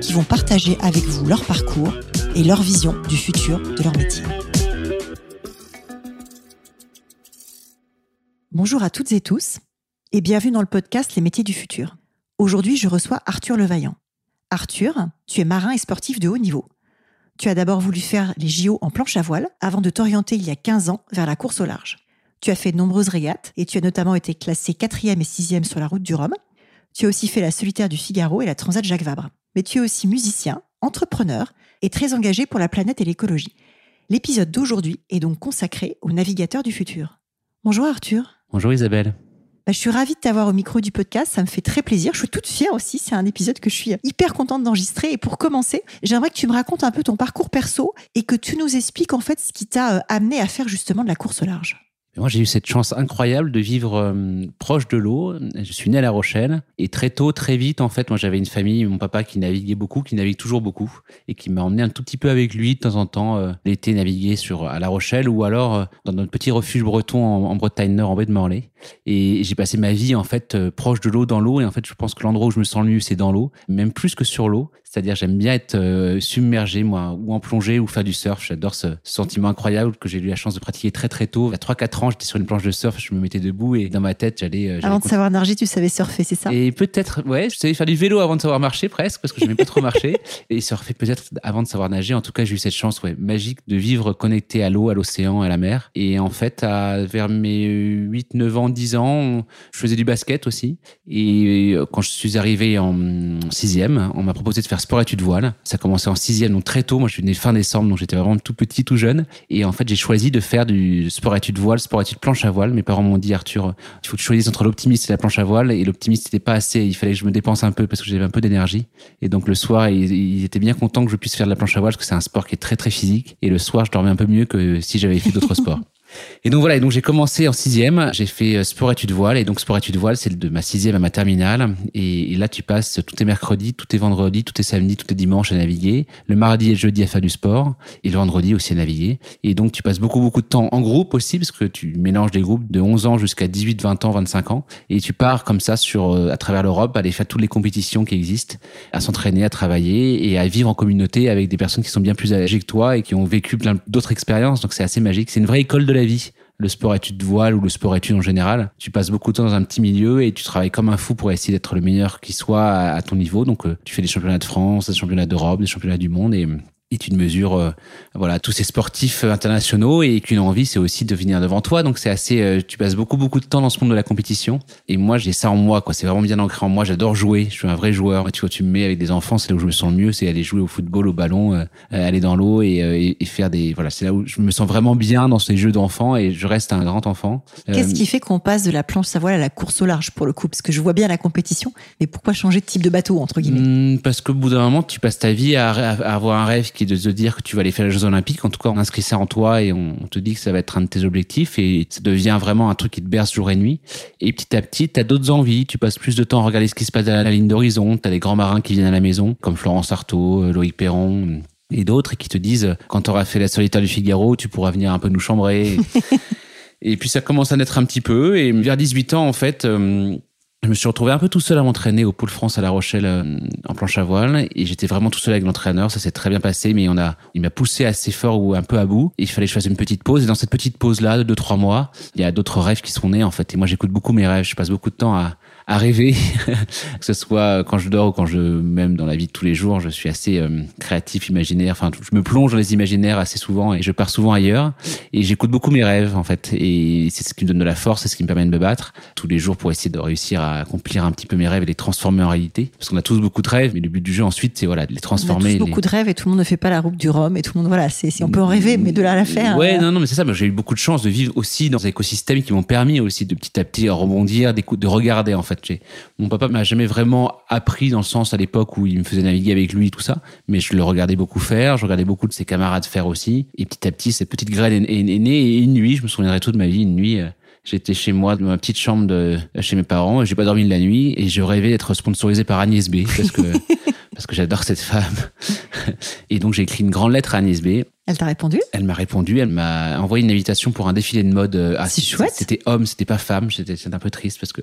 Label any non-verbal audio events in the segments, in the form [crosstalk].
qui vont partager avec vous leur parcours et leur vision du futur de leur métier. Bonjour à toutes et tous et bienvenue dans le podcast Les métiers du futur. Aujourd'hui, je reçois Arthur Levaillant. Arthur, tu es marin et sportif de haut niveau. Tu as d'abord voulu faire les JO en planche à voile avant de t'orienter il y a 15 ans vers la course au large. Tu as fait de nombreuses régates et tu as notamment été classé 4e et 6e sur la route du Rhum. Tu as aussi fait la solitaire du Figaro et la Transat Jacques Vabre. Mais tu es aussi musicien, entrepreneur et très engagé pour la planète et l'écologie. L'épisode d'aujourd'hui est donc consacré aux navigateurs du futur. Bonjour Arthur. Bonjour Isabelle. Bah, je suis ravie de t'avoir au micro du podcast, ça me fait très plaisir. Je suis toute fière aussi, c'est un épisode que je suis hyper contente d'enregistrer. Et pour commencer, j'aimerais que tu me racontes un peu ton parcours perso et que tu nous expliques en fait ce qui t'a euh, amené à faire justement de la course au large. Moi, j'ai eu cette chance incroyable de vivre euh, proche de l'eau. Je suis né à La Rochelle et très tôt, très vite, en fait, moi, j'avais une famille, mon papa qui naviguait beaucoup, qui navigue toujours beaucoup et qui m'a emmené un tout petit peu avec lui de temps en temps euh, l'été naviguer sur à La Rochelle ou alors euh, dans notre petit refuge breton en, Bretagne Nord, en baie de Morlaix. Et j'ai passé ma vie en fait proche de l'eau, dans l'eau. Et en fait, je pense que l'endroit où je me sens le mieux, c'est dans l'eau, même plus que sur l'eau. C'est-à-dire, j'aime bien être euh, submergé, moi, ou en plongée, ou faire du surf. J'adore ce, sentiment incroyable que j'ai eu la chance de pratiquer très très tôt. À 3-4 ans, j'étais sur une planche de surf, je me mettais debout et dans ma tête, j'allais. Euh, avant de savoir nager, tu savais surfer, c'est ça? Et peut-être, ouais, je savais faire du vélo avant de savoir marcher presque, parce que je n'aimais pas trop marcher. [laughs] Et surfer peut-être avant de savoir nager. En tout cas, j'ai eu cette chance, ouais, magique de vivre connecté à l'eau, à l'océan, à la mer. Et en fait, à, vers mes 8, 9 ans, 10 ans, je faisais du basket aussi. Et euh, quand je suis arrivé en sixième, on m'a proposé de faire sport-études voile. Ça a commencé en sixième, donc très tôt. Moi, je suis né fin décembre, donc j'étais vraiment tout petit, tout jeune. Et en fait, j'ai choisi de faire du sport-études voile, sport-études planche à voile. Mes parents m'ont dit, Arthur, il faut que tu choisisses entre l'optimiste et la planche à voile. Et l'optimiste n'était pas assez. Il fallait que je me dépense un peu parce que j'avais un peu d'énergie. Et donc, le soir, ils, étaient bien contents que je puisse faire de la planche à voile parce que c'est un sport qui est très, très physique. Et le soir, je dormais un peu mieux que si j'avais fait d'autres [laughs] sports. Et donc voilà, et donc j'ai commencé en sixième, j'ai fait euh, sport études voile, et donc sport études voile, c'est de ma sixième à ma terminale. Et, là, tu passes tous tes mercredis, tous tes vendredis, tous tes samedis, tous tes dimanches à naviguer. Le mardi et le jeudi à faire du sport, et le vendredi aussi à naviguer. Et donc tu passes beaucoup, beaucoup de temps en groupe aussi, parce que tu mélanges des groupes de 11 ans jusqu'à 18, 20 ans, 25 ans. Et tu pars comme ça sur, euh, à travers l'Europe, à aller faire toutes les compétitions qui existent, à s'entraîner, à travailler et à vivre en communauté avec des personnes qui sont bien plus âgées que toi et qui ont vécu plein d'autres expériences. Donc c'est assez magique. C'est une vraie école de la vie le sport études de voile ou le sport études en général. Tu passes beaucoup de temps dans un petit milieu et tu travailles comme un fou pour essayer d'être le meilleur qui soit à, ton niveau. Donc, euh, tu fais des championnats de France, des championnats d'Europe, des championnats du monde et est une mesure euh, voilà tous ces sportifs euh, internationaux et qu'une envie c'est aussi de venir devant toi. Donc c'est assez euh, tu passes beaucoup beaucoup de temps dans ce monde de la compétition. Et moi j'ai ça en moi quoi. C'est vraiment bien ancré en moi. J'adore jouer. Je suis un vrai joueur. Tu vois tu me mets avec des enfants c'est là où je me sens le mieux. C'est aller jouer au football au ballon aller dans l'eau et, et, faire des voilà c'est là où je me sens vraiment bien dans ces jeux d'enfants et je reste un grand enfant. Qu'est-ce qui fait qu'on passe de la planche à voile à la course au large pour le coup? Parce que je vois bien la compétition mais pourquoi changer de type de bateau entre guillemets? Mmh, parce qu'au bout d'un moment tu passes ta vie à, à avoir un rêve qui est de se dire que tu vas aller faire les Jeux Olympiques. En tout cas, on inscrit ça en toi et on te dit que ça va être un de tes objectifs et ça devient vraiment un truc qui te berce jour et nuit. Et petit à petit, tu as d'autres envies. Tu passes plus de temps à regarder ce qui se passe à la ligne d'horizon. Tu as des grands marins qui viennent à la maison, comme Florence Artaud, euh, Loïc Perron et d'autres qui te disent quand tu auras fait la solitaire du Figaro, tu pourras venir un peu nous chambrer. [laughs] et puis ça commence à naître un petit peu. Et vers 18 ans, en fait, euh, je me suis retrouvé un peu tout seul à m'entraîner au Pôle France à La Rochelle euh, en planche à voile et j'étais vraiment tout seul avec l'entraîneur. Ça s'est très bien passé, mais il m'a poussé assez fort ou un peu à bout. Il fallait que je fasse une petite pause. Et dans cette petite pause là de deux trois mois, il y a d'autres rêves qui sont nés en fait. Et moi, j'écoute beaucoup mes rêves. Je passe beaucoup de temps à, à rêver, [laughs] que ce soit quand je dors ou quand je même dans la vie de tous les jours, je suis assez euh, créatif, imaginaire. Enfin, je me plonge dans les imaginaires assez souvent et je pars souvent ailleurs. Et j'écoute beaucoup mes rêves en fait, et c'est ce qui me donne de la force, c'est ce qui me permet de me battre tous les jours pour essayer de réussir à accomplir un petit peu mes rêves et les transformer en réalité. Parce qu'on a tous beaucoup de rêves, mais le but du jeu ensuite, c'est voilà de les transformer. On a tous beaucoup de rêves et tout le monde ne fait pas la route du Rhum et tout le monde voilà, c'est si on peut en rêver, mais de là à la faire. Ouais, euh. non, non, mais c'est ça. J'ai eu beaucoup de chance de vivre aussi dans un écosystème qui m'ont permis aussi de petit à petit rebondir, de regarder en fait Mon papa m'a jamais vraiment appris dans le sens à l'époque où il me faisait naviguer avec lui, tout ça. Mais je le regardais beaucoup faire, je regardais beaucoup de ses camarades faire aussi. Et petit à petit, cette petite graine est, née. Et une nuit, je me souviendrai toute ma vie, une nuit, euh, J'étais chez moi, dans ma petite chambre de chez mes parents. J'ai pas dormi de la nuit et je rêvais d'être sponsorisé par Agnès B parce que [laughs] parce que j'adore cette femme. Et donc j'ai écrit une grande lettre à Agnès B. Elle t'a répondu? Elle m'a répondu. Elle m'a envoyé une invitation pour un défilé de mode. Euh, ah, c'est chouette. C'était homme, c'était pas femme. J'étais un peu triste parce que.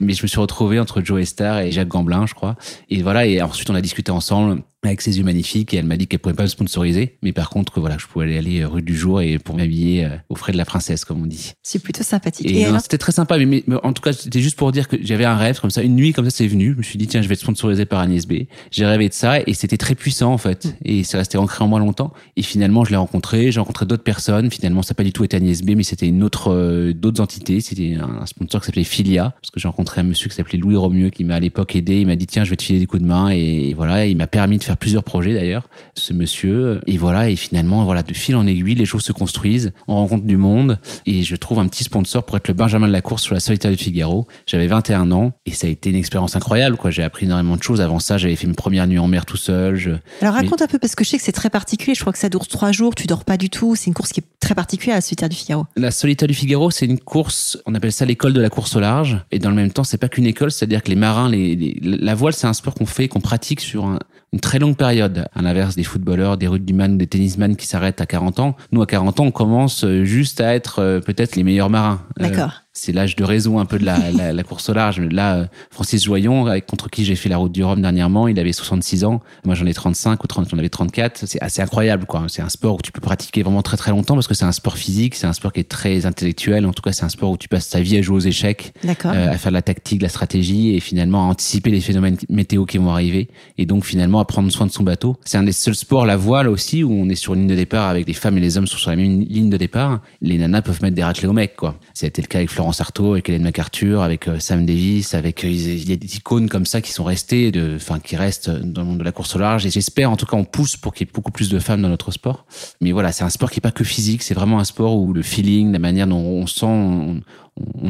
Mais je me suis retrouvé entre Joe Star et Jacques Gamblin, je crois. Et voilà. Et ensuite on a discuté ensemble avec ses yeux magnifiques et elle m'a dit qu'elle pouvait pas me sponsoriser mais par contre voilà je pouvais aller rue du jour et pour m'habiller euh, aux frais de la princesse comme on dit. C'est plutôt sympathique. Et, c'était très sympa mais, en tout cas c'était juste pour dire que j'avais un rêve comme ça une nuit comme ça c'est venu. Je me suis dit tiens je vais être sponsorisé par Agnès B. J'ai rêvé de ça et c'était très puissant en fait. Et c'est resté ancré en moi longtemps. Et finalement je l'ai rencontré j'ai rencontré d'autres personnes. Finalement ça n'a pas du tout été Agnès B mais c'était une autre euh, d'autres entités. C'était un sponsor qui s'appelait Filia parce que j'ai rencontré un monsieur qui s'appelait Louis Romieux qui m'a à l'époque aidé. Il m'a dit tiens je vais te filer des coups de main. Et, et voilà il m'a permis de faire plusieurs projets d'ailleurs ce monsieur. Et voilà, et finalement, voilà, de fil en aiguille, les choses se construisent, on rencontre du monde, et je trouve un petit sponsor pour être le Benjamin de la course sur la solitaire de Figaro. J'avais 21 ans, et ça a été une expérience incroyable, quoi. J'ai appris énormément de choses. Avant ça, j'avais fait une première nuit en mer tout seul. Alors raconte un peu, parce que je sais que c'est très particulier. Je crois que ça dure trois jours, tu dors pas du tout. C'est une course qui est très particulière, la solitaire du Figaro. La solitaire du Figaro, c'est une course, on appelle ça l'école de la course au large. Et dans le même temps, c'est pas qu'une école, c'est-à-dire que les marins, les, la voile, c'est un sport qu'on fait, qu'on pratique sur un, une très longue période. À l'inverse des footballeurs, des rugbyman des tennisman qui s'arrêtent à 40 ans, nous à 40 ans, on commence euh, juste à être euh, peut-être les meilleurs marins. Euh, D'accord c'est l'âge de raison un peu de [laughs] la, la, course au large. Là, euh, Francis Joyon, contre qui j'ai fait la route du Rhum dernièrement, il avait 66 ans. Moi, j'en ai 35 ou 30, j'en avais 34. C'est assez incroyable, quoi. C'est un sport où tu peux pratiquer vraiment très très longtemps parce que c'est un sport physique, c'est un sport qui est très intellectuel. En tout cas, c'est un sport où tu passes ta vie à jouer aux échecs, euh, à faire de la tactique, de la stratégie et finalement à anticiper les phénomènes météo qui vont arriver et donc finalement à prendre soin de son bateau. C'est un des seuls sports, la voile aussi, où on est sur une ligne de départ avec les femmes et les hommes sont sur la même ligne de départ. Les nanas peuvent mettre des raclés au mec, quoi. C'était le cas avec Avec Hélène MacArthur, avec euh, Sam Davis, avec euh, il y a des icônes comme ça qui sont restées, de, enfin qui restent dans le monde de la course au large. Et j'espère, en tout cas, on pousse pour qu'il y ait beaucoup plus de femmes dans notre sport. Mais voilà, c'est un sport qui est pas que physique, c'est vraiment un sport où le feeling, la manière dont on sent, on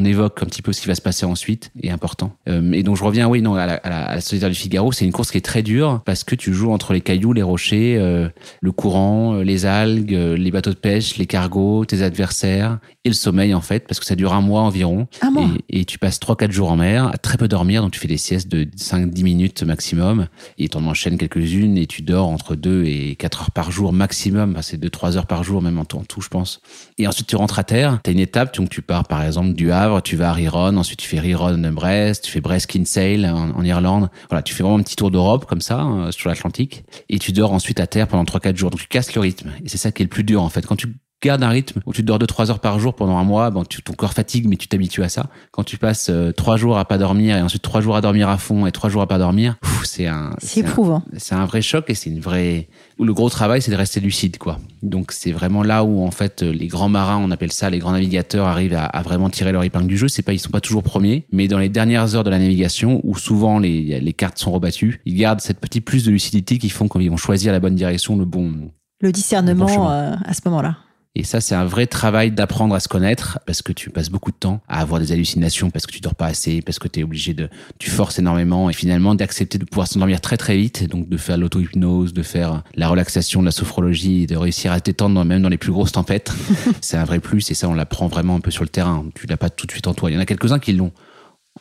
évoque un petit peu ce qui va se passer ensuite est important. Euh, et donc je reviens, oui, non, à la, à la, Solitaire du Figaro, c'est une course qui est très dure parce que tu joues entre les cailloux, les rochers, euh, le courant, euh, les algues, les bateaux de pêche, les cargos, tes adversaires et le sommeil en fait, parce que ça dure un mois environ. Un mois. Et, tu passes 3-4 jours en mer, à très peu dormir, donc tu fais des siestes de 5-10 minutes maximum et tu en enchaînes quelques-unes et tu dors entre 2 et 4 heures par jour maximum, enfin, c'est 2-3 heures par jour même en tout, je pense. Et ensuite tu rentres à terre, tu as une étape, donc tu pars par exemple du Havre, tu vas à Riron, ensuite tu fais Riron-Brest, tu fais Brest-Kinsale en, en, Irlande. Voilà, tu fais vraiment un petit tour d'Europe comme ça, euh, sur l'Atlantique, et tu dors ensuite à terre pendant 3-4 jours. Donc tu casses le rythme. Et c'est ça qui est le plus dur en fait. Quand tu gardes un rythme où tu dors 2-3 heures par jour pendant un mois, bon, tu, ton corps fatigue, mais tu t'habitues à ça. Quand tu passes euh, 3 jours à pas dormir et ensuite 3 jours à dormir à fond et 3 jours à pas dormir, c'est un... C'est éprouvant. C'est un vrai choc et c'est une vraie... Le gros travail, c'est de rester lucide, quoi. Donc c'est vraiment là où, en fait, les grands marins, on appelle ça, les grands navigateurs arrivent à, à vraiment tirer leur épingle du jeu. C'est pas, ils sont pas toujours premiers, mais dans les dernières heures de la navigation, où souvent les, les cartes sont rebattues, ils gardent cette petite plus de lucidité qui font qu'ils vont choisir la bonne direction, le bon... Le discernement euh, à ce moment-là. Et ça, c'est un vrai travail d'apprendre à se connaître parce que tu passes beaucoup de temps à avoir des hallucinations parce que tu dors pas assez, parce que tu es obligé de, tu forces énormément et finalement d'accepter de pouvoir s'endormir très très vite, donc de faire l'auto-hypnose, de faire la relaxation, de la sophrologie, de réussir à t'étendre même dans les plus grosses tempêtes. [laughs] c'est un vrai plus et ça, on l'apprend vraiment un peu sur le terrain. Tu l'as pas tout de suite en toi. Il y en a quelques-uns qui l'ont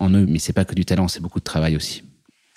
en eux, mais c'est pas que du talent, c'est beaucoup de travail aussi.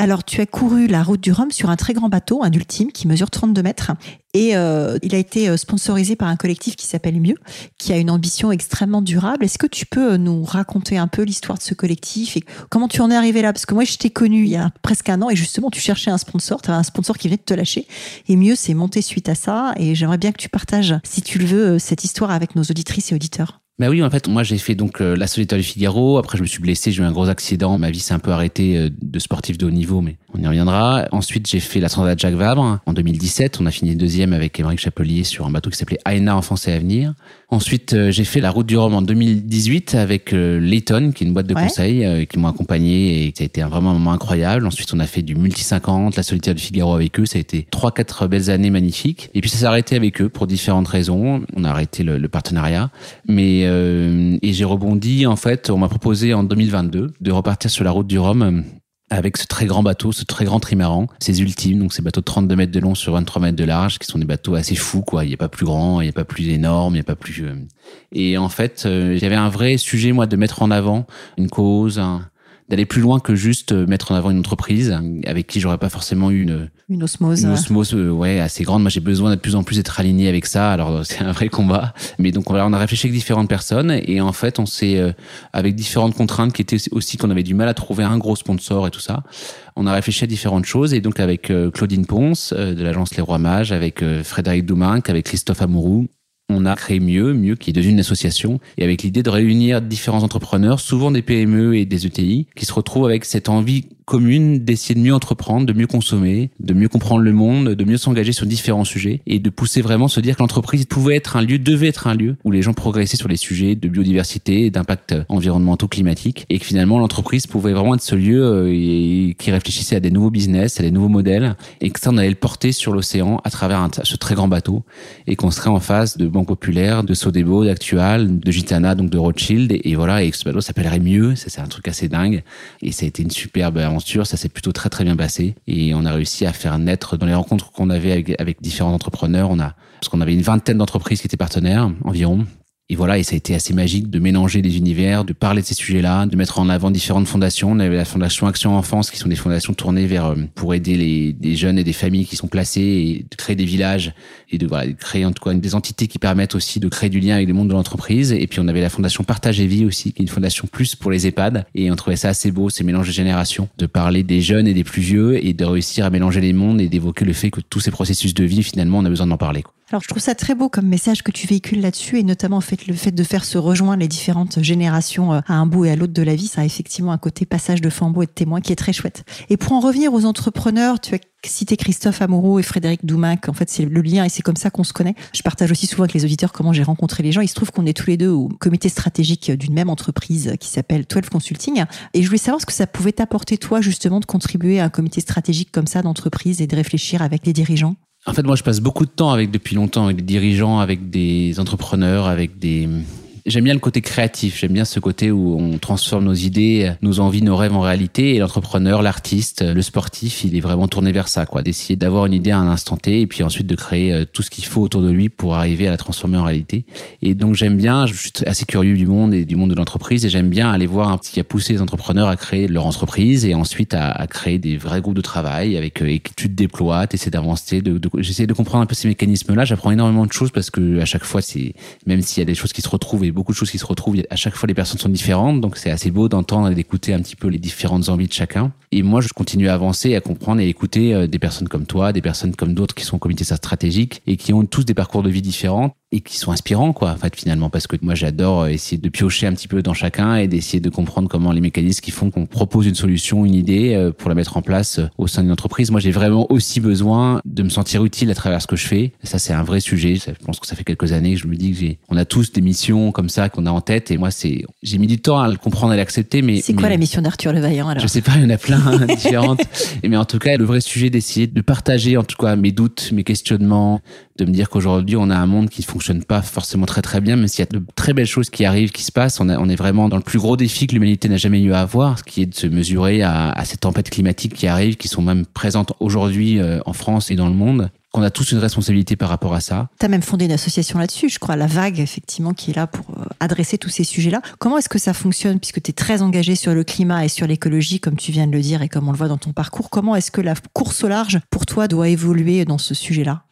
Alors, tu as couru la route du Rhum sur un très grand bateau, un ultime, qui mesure 32 mètres. Et euh, il a été euh, sponsorisé par un collectif qui s'appelle Mieux, qui a une ambition extrêmement durable. Est-ce que tu peux euh, nous raconter un peu l'histoire de ce collectif et comment tu en es arrivé là? Parce que moi, je t'ai connu il y a presque un an et justement, tu cherchais un sponsor. Tu avais un sponsor qui venait de te lâcher. Et Mieux s'est monté suite à ça. Et j'aimerais bien que tu partages, si tu le veux, cette histoire avec nos auditrices et auditeurs. Bah oui, en fait, moi j'ai fait donc la solitaire du Figaro. Après, je me suis blessé, j'ai eu un gros accident. Ma vie s'est un peu arrêtée de sportif de haut niveau, mais On y reviendra. Ensuite, j'ai fait la Transat Jacques Vabre en 2017. On a fini deuxième avec Émeric Chapelier sur un bateau qui s'appelait Aena Enfance et Avenir. Ensuite, euh, j'ai fait la route du Rhum en 2018 avec euh, Layton, qui est une boîte de conseil, euh, qui m'ont accompagné et ça a été un, vraiment un moment incroyable. Ensuite, on a fait du Multi 50, la solitaire du Figaro avec eux. Ça a été trois, quatre belles années magnifiques. Et puis, ça s'est arrêté avec eux pour différentes raisons. On a arrêté le, le partenariat. Mais, et j'ai rebondi, en fait, on m'a proposé en 2022 de repartir sur la route du Rhum avec ce très grand bateau, ce très grand trimaran, ces ultimes, donc ces bateaux de 32 mètres de long sur 23 mètres de large, qui sont des bateaux assez fous, quoi. Il n'y a pas plus grand, il n'y a pas plus énorme, il n'y a pas plus... Euh. Et en fait, euh, j'avais un vrai sujet, moi, de mettre en avant une cause, un, d'aller plus loin que juste euh, mettre en avant une entreprise avec qui j'aurais pas forcément eu une une osmose. une osmose euh, ouais assez grande. Moi j'ai besoin de plus en plus d'être aligné avec ça. Alors [laughs] c'est un vrai combat. Mais donc voilà on a réfléchi avec différentes personnes et en fait on s'est euh, avec différentes contraintes qui étaient aussi qu'on avait du mal à trouver un gros sponsor et tout ça on a réfléchi à différentes choses. Et donc avec Claudine Ponce de l'agence Les Rois Mages avec Frédéric Douminc avec Christophe Amourou on a créé Mieux, Mieux qui est devenu une association, et avec l'idée de réunir différents entrepreneurs, souvent des PME et des ETI, qui se retrouvent avec cette envie commune d'essayer de mieux entreprendre, de mieux consommer, de mieux comprendre le monde, de mieux s'engager sur différents sujets et de pousser vraiment se dire que l'entreprise pouvait être un lieu, devait être un lieu où les gens progressaient sur les sujets de biodiversité, d'impact environnementaux, climatiques et que finalement l'entreprise pouvait vraiment être ce lieu euh, qui réfléchissait à des nouveaux business, à des nouveaux modèles et que ça on allait le porter sur l'océan à travers ce très grand bateau et qu'on serait en face de Banque Populaire, de Sodebo, d'Actual, de Gitana, donc de Rothschild et, voilà. Et ce bateau s'appellerait mieux, ça c'est un truc assez dingue et ça a été une superbe ça s'est plutôt très très bien passé. Et on a réussi à faire naître dans les rencontres qu'on avait avec, avec différents entrepreneurs, on a parce qu'on avait une vingtaine d'entreprises qui étaient partenaires environ et voilà, et ça a été assez magique de mélanger les univers, de parler de ces sujets-là, de mettre en avant différentes fondations. On avait la fondation Action Enfance, qui sont des fondations tournées vers euh, pour aider les, jeunes et des familles qui sont placées et de créer des villages et de, voilà, de créer en tout cas des entités qui permettent aussi de créer du lien avec le monde de l'entreprise. Et puis on avait la fondation Partage et Vie aussi, qui est une fondation plus pour les EHPAD. Et on trouvait ça assez beau, ces mélanges de générations, de parler des jeunes et des plus vieux et de réussir à mélanger les mondes et d'évoquer le fait que tous ces processus de vie, finalement, on a besoin d'en parler. Alors je trouve ça très beau comme message que tu véhicules là-dessus et notamment en fait, le fait de faire se rejoindre les différentes générations euh, à un bout et à l'autre de la vie, ça a effectivement un côté passage de flambeau et de témoin qui est très chouette. Et pour en revenir aux entrepreneurs, tu as cité Christophe Amoureux et Frédéric Doumac. En fait, c'est le lien et c'est comme ça qu'on se connaît. Je partage aussi souvent avec les auditeurs comment j'ai rencontré les gens. Il se trouve qu'on est tous les deux au comité stratégique d'une même entreprise qui s'appelle 12 Consulting. Et je voulais savoir ce que ça pouvait t'apporter, toi, justement, de contribuer à un comité stratégique comme ça d'entreprise et de réfléchir avec les dirigeants. En fait, moi, je passe beaucoup de temps avec, depuis longtemps, avec des dirigeants, avec des entrepreneurs, avec des, J'aime bien le côté créatif, j'aime bien ce côté où on transforme nos idées, nos envies, nos rêves en réalité. Et l'entrepreneur, l'artiste, le sportif, il est vraiment tourné vers ça, quoi. D'essayer d'avoir une idée à un instant T et puis ensuite de créer euh, tout ce qu'il faut autour de lui pour arriver à la transformer en réalité. Et donc j'aime bien, je suis assez curieux du monde et du monde de l'entreprise et j'aime bien aller voir ce qui a poussé les entrepreneurs à créer leur entreprise et ensuite à, créer des vrais groupes de travail avec euh, études déploies, essayer d'avancer, de, de, j'essaie de comprendre un peu ces mécanismes-là. J'apprends énormément de choses parce que à chaque fois, c'est même s'il y a des choses qui se retrouvent et beaucoup de choses qui se retrouvent. À chaque fois, les personnes sont différentes, donc c'est assez beau d'entendre et d'écouter un petit peu les différentes envies de chacun. Et moi, je continue à avancer, à comprendre et écouter euh, des personnes comme toi, des personnes comme d'autres qui sont au comité stratégique et qui ont tous des parcours de vie différents et qui sont inspirants quoi en fait finalement parce que moi j'adore euh, essayer de piocher un petit peu dans chacun et d'essayer de comprendre comment les mécanismes qui font qu'on propose une solution une idée euh, pour la mettre en place au sein d'une entreprise. Moi j'ai vraiment aussi besoin de me sentir utile à travers ce que je fais. Ça c'est un vrai sujet. Je pense que ça fait quelques années que je me dis que j'ai on a tous des missions comme ça qu'on a en tête. Et moi c'est j'ai mis du temps à le comprendre et à l'accepter mais c'est quoi la mission d'Arthur Levaillant alors? Je sais pas il y en a plein [laughs] différentes. mais en tout cas, le vrai sujet d'essayer de partager en tout cas mes doutes, mes questionnements, de me dire qu'aujourd'hui on a un monde qui ne fonctionne pas forcément très très bien, mais s'il y a de très belles choses qui arrivent, qui se passent, on, est vraiment dans le plus gros défi que l'humanité n'a jamais eu à avoir, ce qui est de se mesurer à, à, ces tempêtes climatiques qui arrivent, qui sont même présentes aujourd'hui euh, en France et dans le monde qu'on a tous une responsabilité par rapport à ça. Tu as même fondé une association là-dessus, je crois, La Vague, effectivement, qui est là pour euh, adresser tous ces sujets-là. Comment est-ce que ça fonctionne, puisque tu es très engagé sur le climat et sur l'écologie, comme tu viens de le dire et comme on le voit dans ton parcours Comment est-ce que la course au large, pour toi, doit évoluer dans ce sujet-là?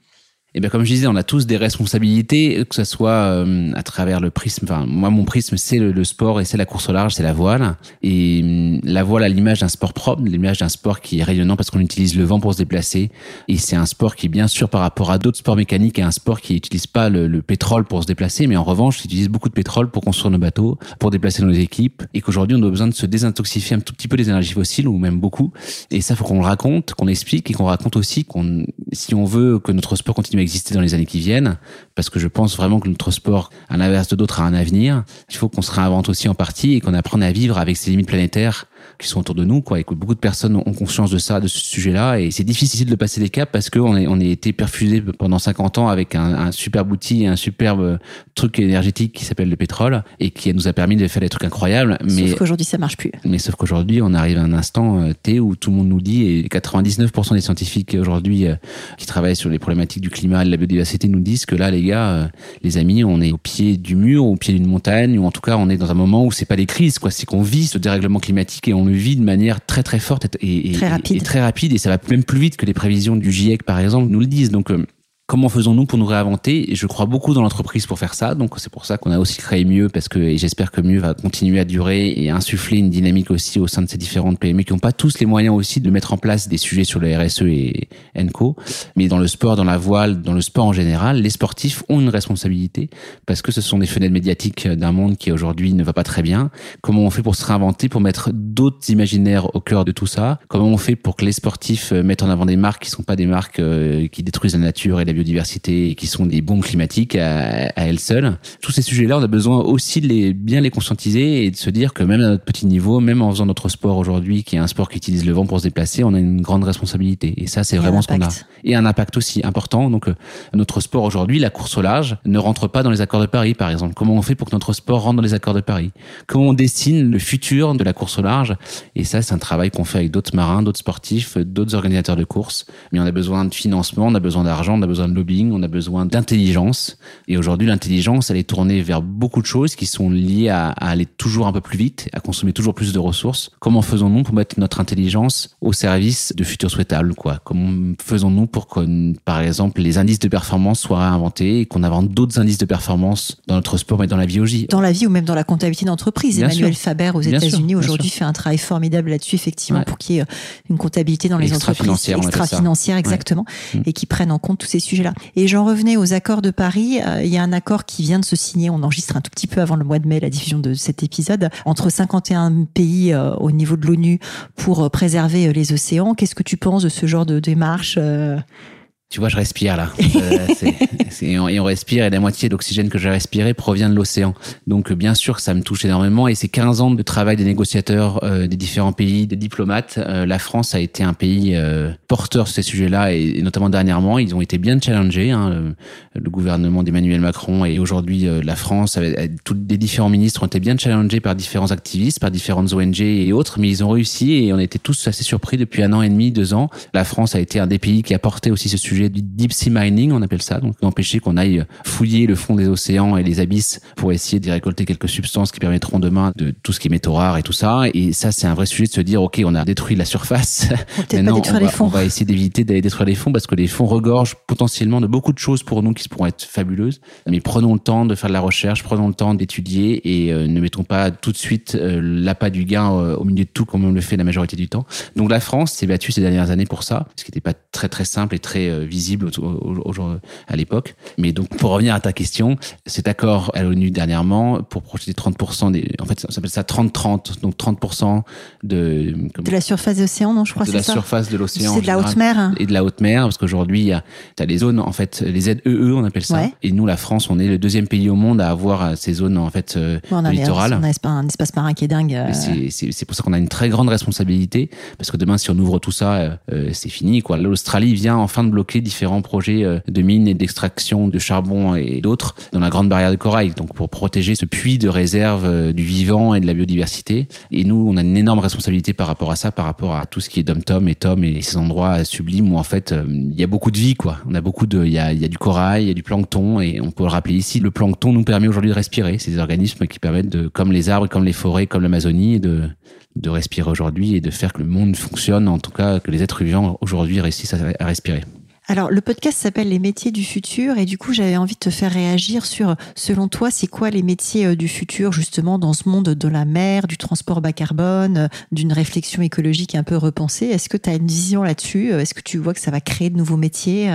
Et bien comme je disais, on a tous des responsabilités, que ce soit euh, à travers le prisme. Enfin, moi, mon prisme, c'est le, sport et c'est la course au large, c'est la voile. Et hum, la voile a l'image d'un sport propre, l'image d'un sport qui est rayonnant parce qu'on utilise le vent pour se déplacer. Et c'est un sport qui, bien sûr, par rapport à d'autres sports mécaniques, est un sport qui n'utilise pas le, le, pétrole pour se déplacer, mais en revanche, il utilise beaucoup de pétrole pour construire nos bateaux, pour déplacer nos équipes. Et qu'aujourd'hui, on a besoin de se désintoxifier un tout petit peu des énergies fossiles, ou même beaucoup. Et ça, faut qu'on le raconte, qu'on explique et qu'on raconte aussi qu'on, si on veut que notre sport continue à exister dans les années qui viennent, parce que je pense vraiment que notre sport, à l'inverse de d'autres, a un avenir, il faut qu'on se réinvente aussi en partie et qu'on apprenne à vivre avec ces limites planétaires qui sont autour de nous, quoi, et que beaucoup de personnes ont conscience de ça, de ce sujet-là, et c'est difficile de passer des caps parce qu'on est, on a été perfusé pendant 50 ans avec un, un superbe outil, un superbe truc énergétique qui s'appelle le pétrole, et qui nous a permis de faire des trucs incroyables. Mais sauf qu'aujourd'hui ça marche plus. Mais sauf qu'aujourd'hui on arrive à un instant euh, T où tout le monde nous dit, et 99% des scientifiques aujourd'hui euh, qui travaillent sur les problématiques du climat et de la biodiversité nous disent que là, les gars, euh, les amis, on est au pied du mur, au pied d'une montagne, ou en tout cas on est dans un moment où c'est pas des crises, quoi, c'est qu'on vit ce dérèglement climatique et on le vit de manière très très forte et, très, rapide. et, très rapide et ça va même plus vite que les prévisions du GIEC par exemple nous le disent. Donc euh, Comment faisons-nous pour nous réinventer? Je crois beaucoup dans l'entreprise pour faire ça. Donc c'est pour ça qu'on a aussi créé Mieux parce que j'espère que Mieux va continuer à durer et insuffler une dynamique aussi au sein de ces différentes PME qui n'ont pas tous les moyens aussi de mettre en place des sujets sur le RSE et Enco. Mais dans le sport, dans la voile, dans le sport en général, les sportifs ont une responsabilité parce que ce sont des fenêtres médiatiques d'un monde qui aujourd'hui ne va pas très bien. Comment on fait pour se réinventer, pour mettre d'autres imaginaires au cœur de tout ça? Comment on fait pour que les sportifs mettent en avant des marques qui sont pas des marques euh, qui détruisent la nature et la biodiversité et qui sont des bombes climatiques à, à elles seules. Tous ces sujets-là, on a besoin aussi de les bien les conscientiser et de se dire que même à notre petit niveau, même en faisant notre sport aujourd'hui, qui est un sport qui utilise le vent pour se déplacer, on a une grande responsabilité. Et ça, c'est vraiment ce qu'on a. Et un impact aussi important. Donc, euh, notre sport aujourd'hui, la course au large, ne rentre pas dans les accords de Paris, par exemple. Comment on fait pour que notre sport rentre dans les accords de Paris? Comment on dessine le futur de la course au large? Et ça, c'est un travail qu'on fait avec d'autres marins, d'autres sportifs, d'autres organisateurs de courses. Mais on a besoin de financement, on a besoin d'argent, on a besoin de lobbying, on a besoin d'intelligence. Et aujourd'hui, l'intelligence, elle est tournée vers beaucoup de choses qui sont liées à, aller toujours un peu plus vite, à consommer toujours plus de ressources. Comment faisons-nous pour mettre notre intelligence au service de futurs souhaitables, quoi? Comment faisons-nous pour que, par exemple, les indices de performance soient réinventés et qu'on invente d'autres indices de performance dans notre sport, mais dans la vie aussi Dans la vie ou même dans la comptabilité d'entreprise. Emmanuel Faber aux États-Unis aujourd'hui fait un travail formidable là-dessus, effectivement, pour qu'il y ait une comptabilité dans les entreprises. extra-financières, exactement, mm. et qui prennent en compte tous ces sujets et j'en revenais aux accords de Paris. Euh, il y a un accord qui vient de se signer. On enregistre un tout petit peu avant le mois de mai la diffusion de cet épisode entre 51 pays euh, au niveau de l'ONU pour euh, préserver les océans. Qu'est-ce que tu penses de ce genre de démarche tu vois, je respire là. Euh, [laughs] et on respire et la moitié d'oxygène que j'ai respiré provient de l'océan. Donc bien sûr, ça me touche énormément et c'est 15 ans de travail des négociateurs euh, des différents pays, des diplomates. Euh, la France a été un pays porteur sur ces sujets-là et, notamment dernièrement, ils ont été bien challengés. Hein, le, gouvernement d'Emmanuel Macron et aujourd'hui la France, avec, tous les différents ministres ont été bien challengés par différents activistes, par différentes ONG et autres, mais ils ont réussi et on était tous assez surpris depuis un an et demi, deux ans. La France a été un des pays qui a porté aussi ce sujet du deep sea mining, on appelle ça, donc empêcher qu'on aille fouiller le fond des océans et les abysses pour essayer d'y récolter quelques substances qui permettront demain de tout ce qui est métaux rares et tout ça. Et ça, c'est un vrai sujet de se dire, ok, on a détruit la surface. Maintenant, on va, on va, essayer d'éviter d'aller détruire les fonds parce que les fonds regorgent potentiellement de beaucoup de choses pour nous qui pourront être fabuleuses. Mais prenons le temps de faire de la recherche, prenons le temps d'étudier et euh, ne mettons pas tout de suite euh, l'appât du gain euh, au milieu de tout comme on le fait la majorité du temps. Donc la France s'est battue ces dernières années pour ça, ce qui n'était pas très très simple et très visible à l'époque. Mais donc, pour revenir à ta question, cet accord à l'ONU dernièrement, pour projeter 30% des, en fait, ça s'appelle ça 30-30, donc 30% de, de la surface de l'océan, non, je crois, c'est ça. De la surface de l'océan. C'est de la haute mer. Et de la haute mer, parce qu'aujourd'hui, tu as les zones, en fait, les ZEE, e, on appelle ça. Et nous, la France, on est le deuxième pays au monde à avoir euh, ces zones, en fait, euh, on a littorales. On a un espace marin qui est dingue. Euh. C'est pour ça qu'on a une très grande responsabilité, parce que demain, si on ouvre tout ça, c'est fini, quoi. L'Australie vient enfin de bloquer différents projets euh, de mines et d'extraction de charbon et d'autres dans la grande barrière de corail, donc pour protéger ce puits de réserve euh, du vivant et de la biodiversité. Et nous, on a une énorme responsabilité par rapport à ça, par rapport à tout ce qui est dom-tom et tom et ces endroits sublimes où en fait euh, il y a beaucoup de vie, quoi. On a beaucoup de, il y a, il y a du corail, il y a du plancton et on peut le rappeler ici, le plancton nous permet aujourd'hui de respirer. C'est des organismes qui permettent de, comme les arbres, comme les forêts, comme l'Amazonie, de de respirer aujourd'hui et de faire que le monde fonctionne, en tout cas que les êtres vivants aujourd'hui réussissent à respirer. Alors, le podcast s'appelle Les métiers du futur et du coup, j'avais envie de te faire réagir sur, selon toi, c'est quoi les métiers euh, du futur, justement, dans ce monde de la mer, du transport bas carbone, euh, d'une réflexion écologique un peu repensée. Est-ce que tu as une vision là-dessus Est-ce que tu vois que ça va créer de nouveaux métiers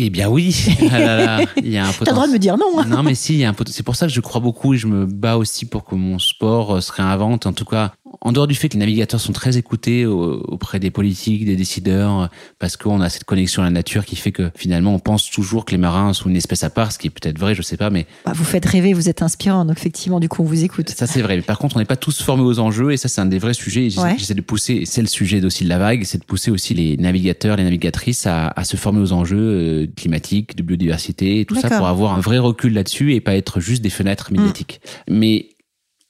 eh bien oui, [laughs] ah il y a un T'as le droit de me dire non. Hein? Non, mais si, il y a un C'est pour ça que je crois beaucoup et je me bats aussi pour que mon sport se réinvente. En tout cas, en dehors du fait que les navigateurs sont très écoutés auprès des politiques, des décideurs, parce qu'on a cette connexion à la nature qui fait que finalement on pense toujours que les marins sont une espèce à part, ce qui est peut-être vrai, je sais pas, mais bah, vous faites rêver, vous êtes inspirant, donc effectivement du coup on vous écoute. Ça c'est vrai. Mais par contre, on n'est pas tous formés aux enjeux et ça c'est un des vrais sujets. J'essaie de pousser, c'est le sujet aussi de la vague, c'est de pousser aussi les navigateurs, les navigatrices à, à se former aux enjeux euh, climatiques, de biodiversité, tout ça pour avoir un vrai recul là-dessus et pas être juste des fenêtres médiatiques. Mm. Mais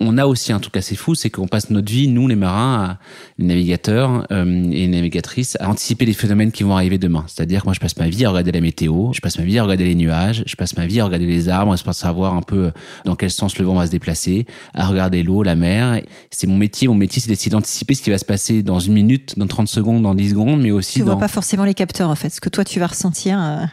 on a aussi un truc assez fou, c'est qu'on passe notre vie, nous les marins, les navigateurs euh, et les navigatrices, à anticiper les phénomènes qui vont arriver demain. C'est-à-dire que moi je passe ma vie à regarder la météo, je passe ma vie à regarder les nuages, je passe ma vie à regarder les arbres, à savoir un peu dans quel sens le vent va se déplacer, à regarder l'eau, la mer. C'est mon métier. Mon métier, c'est d'essayer d'anticiper ce qui va se passer dans une minute, dans 30 secondes, dans 10 secondes, mais aussi. Tu vois pas forcément les capteurs en fait, ce que toi tu vas ressentir.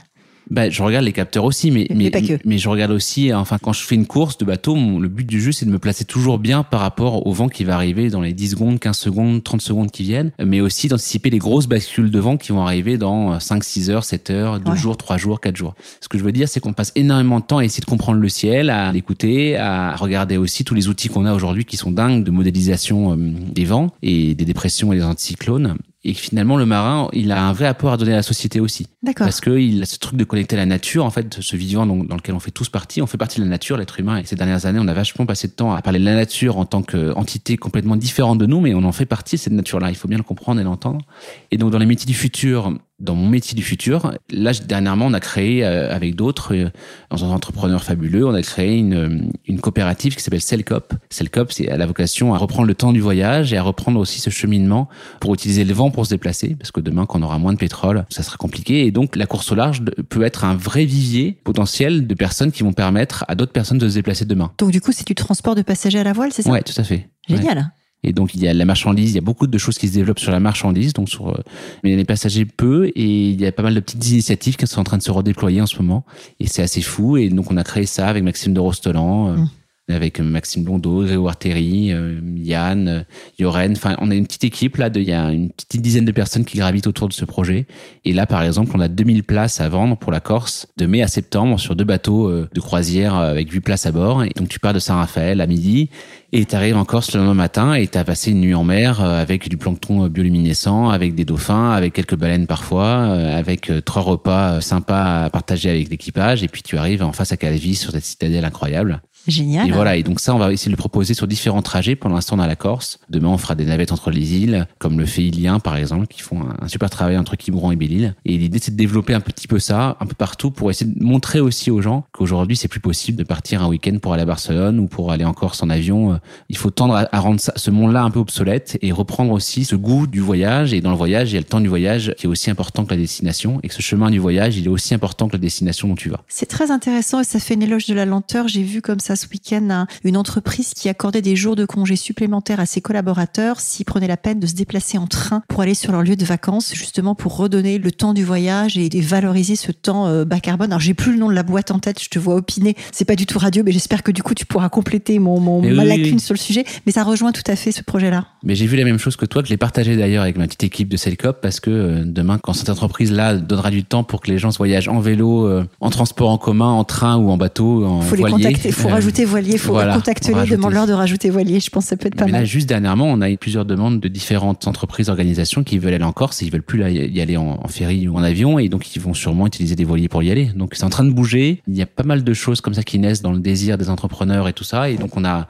Euh, bah, je regarde les capteurs aussi, mais, mais, mais, je regarde aussi, enfin, quand je fais une course de bateau, le but du jeu, c'est de me placer toujours bien par rapport au vent qui va arriver dans les 10 secondes, 15 secondes, 30 secondes qui viennent, mais aussi d'anticiper les grosses bascules de vent qui vont arriver dans 5, 6 heures, 7 heures, 2 jours, 3 jours, 4 jours. Ce que je veux dire, c'est qu'on passe énormément de temps à essayer de comprendre le ciel, à l'écouter, à regarder aussi tous les outils qu'on a aujourd'hui qui sont dingues de modélisation euh, des vents et des dépressions et des anticyclones et finalement le marin il a un vrai apport à donner à la société aussi. D'accord. parce que il a ce truc de connecter la nature en fait ce vivant dans, dans, lequel on fait tous partie. On fait partie de la nature l'être humain. Et ces dernières années on a vachement passé de temps à parler de la nature en tant qu'entité complètement différente de nous mais on en fait partie cette nature là il faut bien le comprendre et l'entendre. Et donc dans les métiers du futur dans mon métier du futur, là dernièrement, on a créé euh, avec d'autres, euh, dans un entrepreneur fabuleux, on a créé une, euh, une coopérative qui s'appelle Cellcop. Cellcop, c'est à la vocation à reprendre le temps du voyage et à reprendre aussi ce cheminement pour utiliser le vent pour se déplacer, parce que demain, quand on aura moins de pétrole, ça sera compliqué. Et donc, la course au large peut être un vrai vivier potentiel de personnes qui vont permettre à d'autres personnes de se déplacer demain. Donc, du coup, c'est du transport de passagers à la voile, c'est ça? Ouais, tout à fait. Génial. Et donc il y a la marchandise, il y a beaucoup de choses qui se développent sur la marchandise, donc sur euh, mais les passagers peu et il y a pas mal de petites initiatives qui sont en train de se redéployer en ce moment et c'est assez fou et donc on a créé ça avec Maxime de Rostolan. Euh, mmh avec Maxime Blondeau, Grégoire Terry, euh, Yann, euh, Yoren. Enfin, on a une petite équipe là, il y a une petite dizaine de personnes qui gravitent autour de ce projet. Et là, par exemple, on a 2000 places à vendre pour la Corse de mai à septembre sur deux bateaux euh, de croisière avec 8 places à bord. Et donc, tu pars de Saint-Raphaël à midi et tu arrives en Corse le lendemain matin et tu as passé une nuit en mer avec du plancton bioluminescent, avec des dauphins, avec quelques baleines parfois, avec trois repas sympas à partager avec l'équipage. Et puis, tu arrives en face à Calvi sur cette citadelle incroyable. Génial. Et voilà, et donc ça, on va essayer de le proposer sur différents trajets. Pour l'instant, on a la Corse. Demain, on fera des navettes entre les îles, comme le fait Ilien, par exemple, qui font un, super travail entre Quiberon et Belle-Île. Et l'idée, c'est de développer un petit peu ça, un peu partout, pour essayer de montrer aussi aux gens qu'aujourd'hui, c'est plus possible de partir un week-end pour aller à Barcelone ou pour aller en Corse en avion. Euh, il faut tendre à, rendre ça, ce monde-là un peu obsolète et reprendre aussi ce goût du voyage. Et dans le voyage, il y a le temps du voyage qui est aussi important que la destination. Et que ce chemin du voyage, il est aussi important que la destination dont tu vas. C'est très intéressant et ça fait une éloge de la lenteur. J'ai vu comme ça ce week-end une entreprise qui accordait des jours de congés supplémentaires à ses collaborateurs s'ils prenaient la peine de se déplacer en train pour aller sur leur lieu de vacances, justement pour redonner le temps du voyage et, valoriser ce temps euh, bas carbone. Alors j'ai plus le nom de la boîte en tête, je te vois opiner. C'est pas du tout radio, mais j'espère que du coup tu pourras compléter mon, mon ma lacune sur le sujet. Mais ça rejoint tout à fait ce projet-là. Mais j'ai vu la même chose que toi, que je l'ai partagé d'ailleurs avec ma petite équipe de Cellcop parce que euh, demain, quand cette entreprise-là donnera du temps pour que les gens se voyagent en vélo, euh, en transport en commun, en train ou en bateau, en faut voilier. Les contacter, faut rajouter voilier, faut contacter-les, demande-leur de rajouter voilier. Je pense que ça peut être pas Mais mal. Là, juste dernièrement, on a eu plusieurs demandes de différentes entreprises, organisations qui veulent aller en Corse et ils veulent plus y aller en, en ferry ou en avion et donc ils vont sûrement utiliser des voiliers pour y aller. Donc c'est en train de bouger. Il y a pas mal de choses comme ça qui naissent dans le désir des entrepreneurs et tout ça. Et donc on a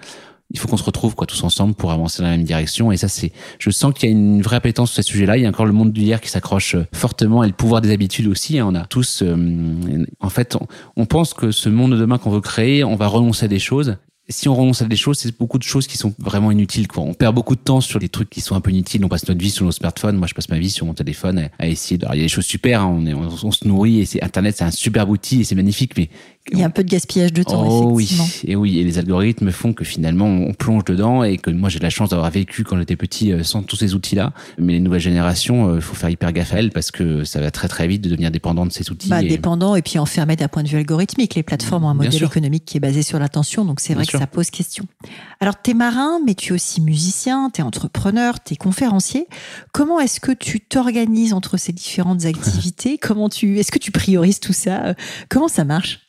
il faut qu'on se retrouve quoi tous ensemble pour avancer dans la même direction et ça c'est je sens qu'il y a une vraie appétence sur ce sujet-là il y a encore le monde d'hier qui s'accroche euh, fortement et le pouvoir des habitudes aussi hein. on a tous euh, en fait on, on, pense que ce monde de demain qu'on veut créer on va renoncer à des choses si on renonce à des choses, c'est beaucoup de choses qui sont vraiment inutiles. Quoi. On perd beaucoup de temps sur des trucs qui sont un peu inutiles. On passe notre vie sur nos smartphones. Moi, je passe ma vie sur mon téléphone à, essayer. De... Alors, il y a des choses super. Hein. On, est, on, se nourrit et c'est Internet, c'est un super outil et c'est magnifique. Mais Il y a un peu de gaspillage de temps, oh, effectivement. Oui, et oui, et les algorithmes font que finalement on plonge dedans et que moi j'ai la chance d'avoir vécu quand j'étais petit euh, sans tous ces outils-là. Mais les nouvelles générations, il faut faire hyper gaffe à elles parce que ça va très très vite de devenir dépendant de ces outils. Bah, Dépendant et puis enfermé d'un point de vue algorithmique. Les plateformes ont un modèle économique qui est basé sur l'attention, donc c'est vrai que ça pose question. Alors, tu es marin, mais tu es aussi musicien, tu es entrepreneur, tu es conférencier. Comment est-ce que tu t'organises entre ces différentes [laughs] activités? Comment tu, Est-ce que tu priorises tout ça? Comment ça marche?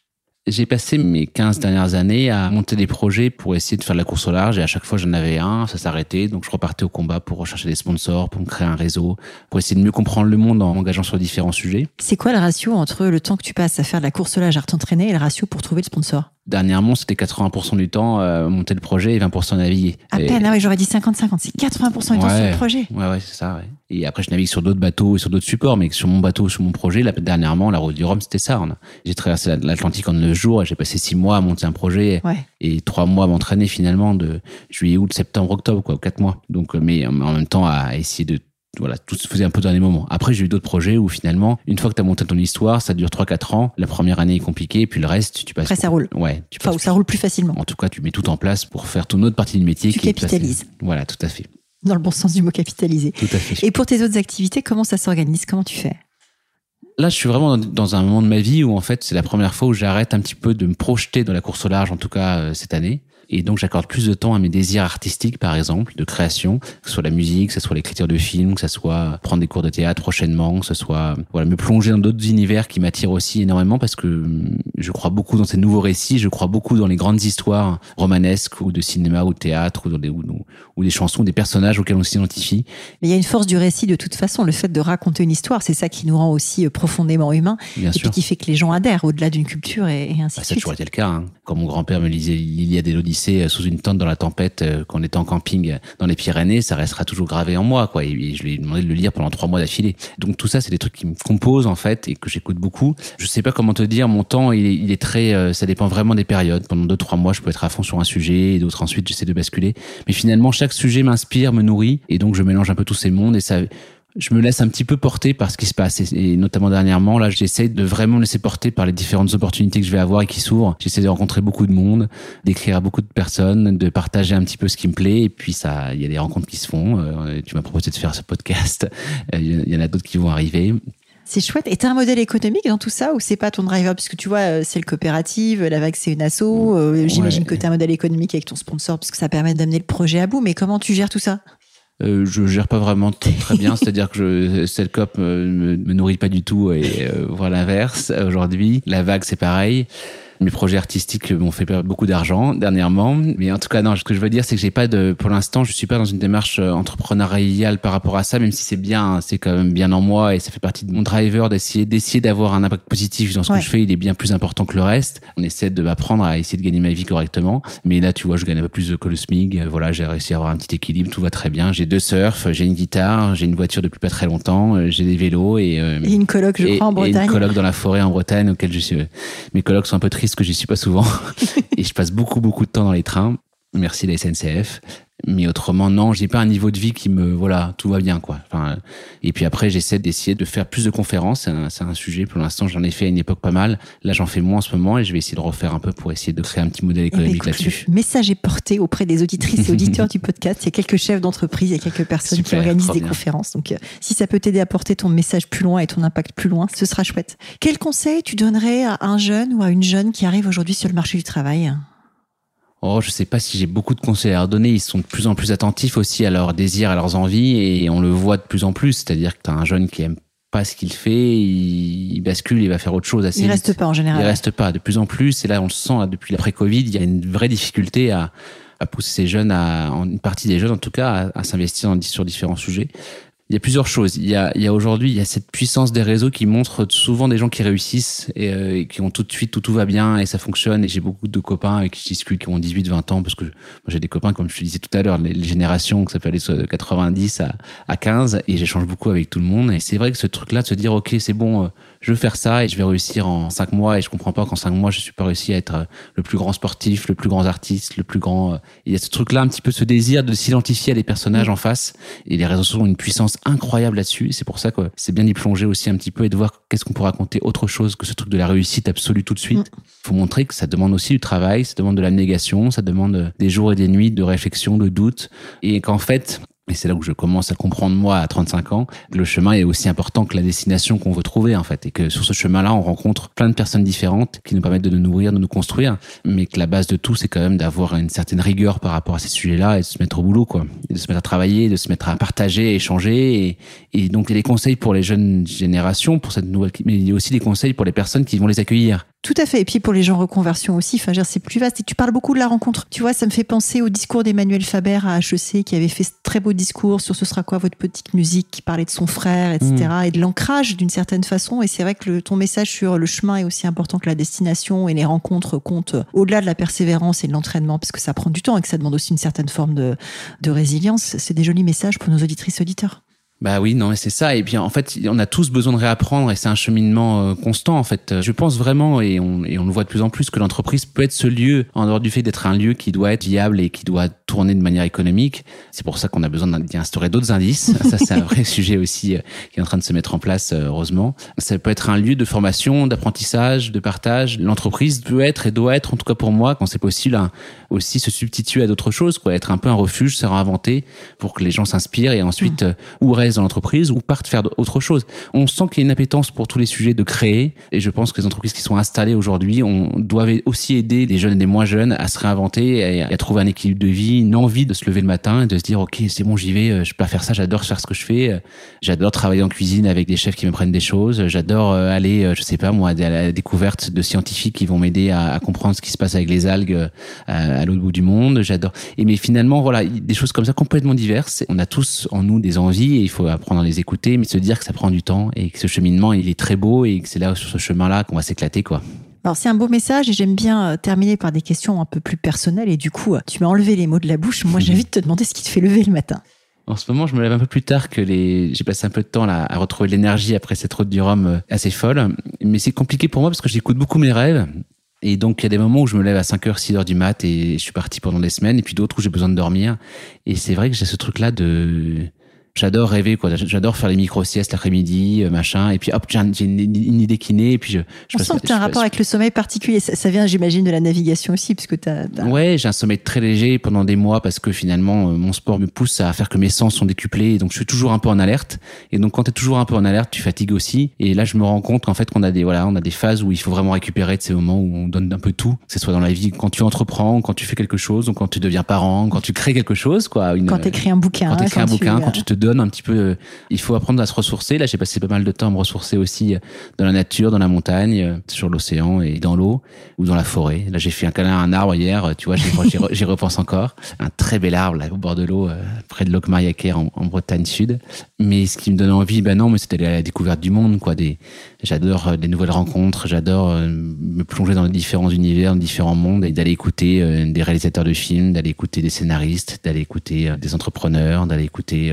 J'ai passé mes 15 dernières années à monter des projets pour essayer de faire de la course au large et à chaque fois j'en avais un, ça s'arrêtait. Donc je repartais au combat pour rechercher des sponsors, pour me créer un réseau, pour essayer de mieux comprendre le monde en m'engageant sur différents sujets. C'est quoi le ratio entre le temps que tu passes à faire de la course au large, à t'entraîner et le ratio pour trouver le sponsor? Dernièrement, c'était 80% du temps euh, monter le projet et 20% naviguer. À peine, ah j'aurais dit 50-50. C'est 80% du temps sur le projet. Ouais, ouais, c'est ça. Ouais. Et après, je navigue sur d'autres bateaux et sur d'autres supports, mais sur mon bateau, sur mon projet, là, dernièrement, la route du Rhum, c'était ça. J'ai traversé l'Atlantique en neuf jours et j'ai passé six mois à monter un projet et trois mois à m'entraîner finalement de juillet, août, septembre, octobre, quoi, quatre mois. Donc, euh, mais en même temps, à essayer de voilà, tout se faisait un peu dans les moments. Après, j'ai eu d'autres projets où finalement, une fois que tu as monté ton histoire, ça dure 3-4 ans. La première année est compliquée, puis le reste, tu passes. Après, ça roule. Ouais. Tu enfin, ça roule plus facilement. En tout cas, tu mets tout en place pour faire ton autre partie du métier. Tu capitalises. Voilà, tout à fait. Dans le bon sens du mot capitaliser. Tout à fait. Et pour tes autres activités, comment ça s'organise? Comment tu fais? Là, je suis vraiment dans un moment de ma vie où, en fait, c'est la première fois où j'arrête un petit peu de me projeter dans la course au large, en tout cas euh, cette année. Et donc, j'accorde plus de temps à mes désirs artistiques, par exemple, de création, que ce soit la musique, que ce soit l'écriture de films, que ce soit prendre des cours de théâtre prochainement, que ce soit voilà, me plonger dans d'autres univers qui m'attirent aussi énormément parce que hum, je crois beaucoup dans ces nouveaux récits, je crois beaucoup dans les grandes histoires romanesques ou de cinéma ou de théâtre ou, dans des, ou, ou des chansons, des personnages auxquels on s'identifie. Mais il y a une force du récit de toute façon, le fait de raconter une histoire, c'est ça qui nous rend aussi euh, profondément humains Bien et sûr. puis qui fait que les gens adhèrent au-delà d'une culture et, ainsi bah, de suite. Ça a toujours été le cas. Hein. Quand mon grand-père me lisait l'Iliade et l'Odyssée euh, sous une tente dans la tempête, euh, quand on était en camping dans les Pyrénées, ça restera toujours gravé en moi. quoi. Et, je lui ai demandé de le lire pendant trois mois d'affilée. Donc tout ça, c'est des trucs qui me composent en fait et que j'écoute beaucoup. Je sais pas comment te dire, mon temps, il est, il est très... ça dépend vraiment des périodes. Pendant deux, trois mois, je peux être à fond sur un sujet et d'autres ensuite, j'essaie de basculer. Mais finalement, chaque sujet m'inspire me nourrit et donc je mélange un peu tous ces mondes et ça je me laisse un petit peu porter par ce qui se passe. Et, notamment dernièrement là j'essaie de vraiment me laisser porter par les différentes opportunités que je vais avoir et qui s'ouvrent. J'essaie de rencontrer beaucoup de monde d'écrire à beaucoup de personnes de partager un petit peu ce qui me plaît. Et puis ça il y a des rencontres qui se font. Euh, tu m'as proposé de faire ce podcast. Euh, il y en a d'autres qui vont arriver. C'est chouette. Et t'as un modèle économique dans tout ça ou c'est pas ton driver? Puisque tu vois, euh, c'est le coopérative, la vague c'est une asso. J'imagine que tu as un modèle économique avec ton sponsor puisque ça permet d'amener le projet à bout. Mais comment tu gères tout ça? Euh, je gère pas vraiment très bien, [laughs] c'est-à-dire que je, Cellcop me, me, nourrit pas du tout et euh, voilà l'inverse aujourd'hui. La vague c'est pareil. Mes projets artistiques m'ont fait perdre beaucoup d'argent dernièrement. Mais en tout cas, non, ce que je veux dire, c'est que j'ai pas de, pour l'instant, je suis pas dans une démarche euh, entrepreneuriale par rapport à ça, même si c'est bien, c'est quand même bien en moi et ça fait partie de mon driver d'essayer, d'essayer d'avoir un impact positif dans ce que je fais. Il est bien plus important que le reste. On essaie de m'apprendre à essayer de gagner ma vie correctement. Mais là, tu vois, je gagne un peu plus que le SMIG. Voilà, j'ai réussi à avoir un petit équilibre. Tout va très bien. J'ai deux surfs, j'ai une guitare, j'ai une voiture depuis pas très longtemps, euh, j'ai des vélos et, euh, et une coloc, je crois, en Bretagne. Et une coloc dans la forêt en Bretagne auquel je suis, mes colocs sont un peu tristes que j'y suis pas souvent [laughs] et je passe beaucoup beaucoup de temps dans les trains. Merci la SNCF. Mais autrement, non, j'ai pas un niveau de vie qui me, voilà, tout va bien, quoi. Enfin, et puis après, j'essaie d'essayer de faire plus de conférences. C'est un, un, sujet. Pour l'instant, j'en ai fait à une époque pas mal. Là, j'en fais moins en ce moment et je vais essayer de refaire un peu pour essayer de créer un petit modèle économique eh là-dessus. Le message est porté auprès des auditrices et auditeurs du podcast. Il y a quelques chefs d'entreprise, il y a quelques personnes qui organisent des conférences. Donc, euh, si ça peut t'aider à porter ton message plus loin et ton impact plus loin, ce sera chouette. Quel conseil tu donnerais à un jeune ou à une jeune qui arrive aujourd'hui sur le marché du travail? Oh, je sais pas si j'ai beaucoup de conseils à leur donner. Ils sont de plus en plus attentifs aussi à leurs désirs, à leurs envies, et on le voit de plus en plus. C'est-à-dire que tu as un jeune qui aime pas ce qu'il fait, il, bascule, il va faire autre chose assez Il reste pas en général. Il reste pas de plus en plus. Et là, on le sent depuis l'après-Covid, il y a une vraie difficulté à, à pousser ces jeunes, à, une partie des jeunes en tout cas, à, à s'investir sur différents sujets il y a plusieurs choses. Il y a, a aujourd'hui, il y a cette puissance des réseaux qui montre souvent des gens qui réussissent et, euh, qui ont tout de suite, tout, tout va bien et ça fonctionne. Et j'ai beaucoup de copains avec qui je discute qui ont 18, 20 ans parce que j'ai des copains, comme je te disais tout à l'heure, les, générations que ça peut aller de 90 à, à 15 et j'échange beaucoup avec tout le monde. Et c'est vrai que ce truc-là de se dire, OK, c'est bon, euh, je veux faire ça et je vais réussir en 5 mois et je comprends pas qu'en 5 mois je suis pas réussi à être euh, le plus grand sportif, le plus grand artiste, le plus grand. Il y a ce truc-là, un petit peu ce désir de s'identifier à des personnages en face et les réseaux sociaux ont une puissance incroyable là-dessus. C'est pour ça que c'est bien d'y plonger aussi un petit peu et de voir qu'est-ce qu'on peut raconter autre chose que ce truc de la réussite absolue tout de suite. Il mm. faut montrer que ça demande aussi du travail, ça demande de la négation, ça demande des jours et des nuits de réflexion, de doute, et qu'en fait, et c'est là où je commence à comprendre, moi, à 35 ans, que le chemin est aussi important que la destination qu'on veut trouver, en fait. Et que sur ce chemin-là, on rencontre plein de personnes différentes qui nous permettent de nous nourrir, de nous construire. Mais que la base de tout, c'est quand même d'avoir une certaine rigueur par rapport à ces sujets-là et de se mettre au boulot, quoi. De se mettre à travailler, de se mettre à partager, échanger. Et, et donc, il y a des conseils pour les jeunes générations, pour cette nouvelle, mais il y a aussi des conseils pour les personnes qui vont les accueillir. Tout à fait. Et puis pour les gens reconversion aussi, enfin, c'est plus vaste. Et tu parles beaucoup de la rencontre. Tu vois, ça me fait penser au discours d'Emmanuel Faber à HEC qui avait fait ce très beau discours sur ce sera quoi votre petite musique, qui parlait de son frère, etc. Mm. Et de l'ancrage d'une certaine façon. Et c'est vrai que ton message sur le chemin est aussi important que la destination et les rencontres comptent au-delà de la persévérance et de l'entraînement parce que ça prend du temps et que ça demande aussi une certaine forme de, de résilience. C'est des jolis messages pour nos auditrices auditeurs. Bah oui, non, c'est ça. Et bien, en fait, on a tous besoin de réapprendre et c'est un cheminement euh, constant. En fait, je pense vraiment, et on, et on le voit de plus en plus, que l'entreprise peut être ce lieu, en dehors du fait d'être un lieu qui doit être viable et qui doit tourner de manière économique. C'est pour ça qu'on a besoin d'y instaurer d'autres indices. [laughs] ça, c'est un vrai sujet aussi euh, qui est en train de se mettre en place, euh, heureusement. Ça peut être un lieu de formation, d'apprentissage, de partage. L'entreprise peut être et doit être, en tout cas pour moi, quand c'est possible, aussi se substituer à d'autres choses, quoi. Être un peu un refuge, se réinventer pour que les gens s'inspirent et ensuite, mmh. ou dans l'entreprise ou partent faire autre chose. On sent qu'il y a une appétence pour tous les sujets de créer et je pense que les entreprises qui sont installées aujourd'hui on doivent aussi aider les jeunes et les moins jeunes à se réinventer et à, trouver un équilibre de vie, une envie de se lever le matin et de se dire ok c'est bon j'y vais, euh, je peux faire ça, j'adore faire ce que je fais, euh, j'adore travailler en cuisine avec des chefs qui me prennent des choses, j'adore euh, aller je sais pas moi à la découverte de scientifiques qui vont m'aider à, comprendre ce qui se passe avec les algues à, l'autre bout du monde, j'adore. Et mais finalement voilà des choses comme ça complètement diverses. On a tous en nous des envies et il faut apprendre à les écouter, mais se dire que ça prend du temps et que ce cheminement, il est très beau et que c'est là, sur ce chemin-là, qu'on va s'éclater, quoi. Alors c'est un beau message et j'aime bien euh, terminer par des questions un peu plus personnelles et du coup, euh, tu m'as enlevé les mots de la bouche. Moi, j'ai [laughs] envie de te demander ce qui te fait lever le matin. En ce moment, je me lève un peu plus tard que les. J'ai passé un peu de temps là à retrouver l'énergie après cette route du Rhum euh, assez folle. Mais c'est compliqué pour moi parce que j'écoute beaucoup mes rêves. Et donc, il y a des moments où je me lève à 5h, 6h du mat et je suis parti pendant des semaines. Et puis d'autres où j'ai besoin de dormir. Et c'est vrai que j'ai ce truc-là de j'adore rêver quoi. J'adore faire les micro siestes l'après-midi euh, machin. Et puis hop j'ai une, une, idée qui naît et puis je, je on sent que tu as un rapport avec le sommeil particulier. Ça, vient j'imagine de la navigation aussi parce que tu as, ouais j'ai un sommeil très léger pendant des mois parce que finalement euh, mon sport me pousse à faire que mes sens sont décuplés. Et donc je suis toujours un peu en alerte. Et donc quand tu es toujours un peu en alerte tu fatigues aussi. Et là je me rends compte qu'en fait qu'on a des voilà on a des phases où il faut vraiment récupérer de ces moments où on donne un peu tout que ce soit dans la vie quand tu entreprends quand tu fais quelque chose ou quand tu deviens parent quand tu crées quelque chose quoi. Une, quand tu écris un bouquin quand tu écris un bouquin quand tu te donne un petit peu. Euh, il faut apprendre à se ressourcer. Là, j'ai passé pas mal de temps à me ressourcer aussi euh, dans la nature, dans la montagne, euh, sur l'océan et dans l'eau ou dans la forêt. Là, j'ai fait un câlin à un arbre hier. Tu vois, [laughs] j'y repense encore. Un très bel arbre là au bord de l'eau, près de Locmariaquer en, en Bretagne Sud. Mais ce qui me donne envie, ben non, mais à la découverte du monde, quoi. J'adore des nouvelles rencontres. J'adore me plonger dans différents univers, différents mondes et d'aller écouter des réalisateurs de films, d'aller écouter des scénaristes, d'aller écouter des entrepreneurs, d'aller écouter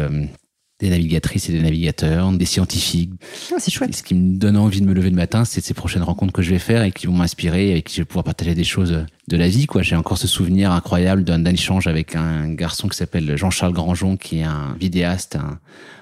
des navigatrices et des navigateurs, des scientifiques. Oh, c'est chouette. Et ce qui me donne envie de me lever le matin, c'est ces prochaines rencontres que je vais faire et qui vont m'inspirer, avec qui je vais pouvoir partager des choses de la vie. Quoi, j'ai encore ce souvenir incroyable d'un échange avec un garçon qui s'appelle Jean-Charles Granjon, qui est un vidéaste,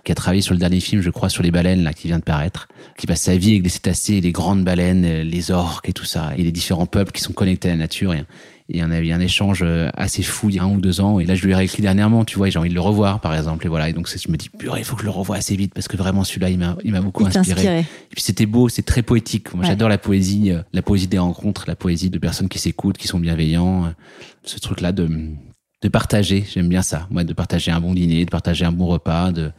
qui a travaillé sur le dernier film, je crois, sur les baleines là qui vient de paraître, qui passe sa vie avec les cétacés, les grandes baleines, les orques et tout ça, et les différents peuples qui sont connectés à la nature. Et, et on a eu un échange euh, assez fou il y a un ou deux ans. Et là, je lui ai réécrit dernièrement, tu vois, et j'ai envie de le revoir, par exemple. Et voilà. Et donc, je me dis, purée, il faut que je le revoie assez vite parce que vraiment, celui-là, il m'a, il m'a beaucoup inspiré. Et puis, c'était beau, c'est très poétique. Moi, j'adore la poésie, euh, la poésie des rencontres, la poésie de personnes qui s'écoutent, qui sont bienveillants. Euh, ce truc-là de, de partager. J'aime bien ça. Moi, de partager un bon dîner, de partager un bon repas, de,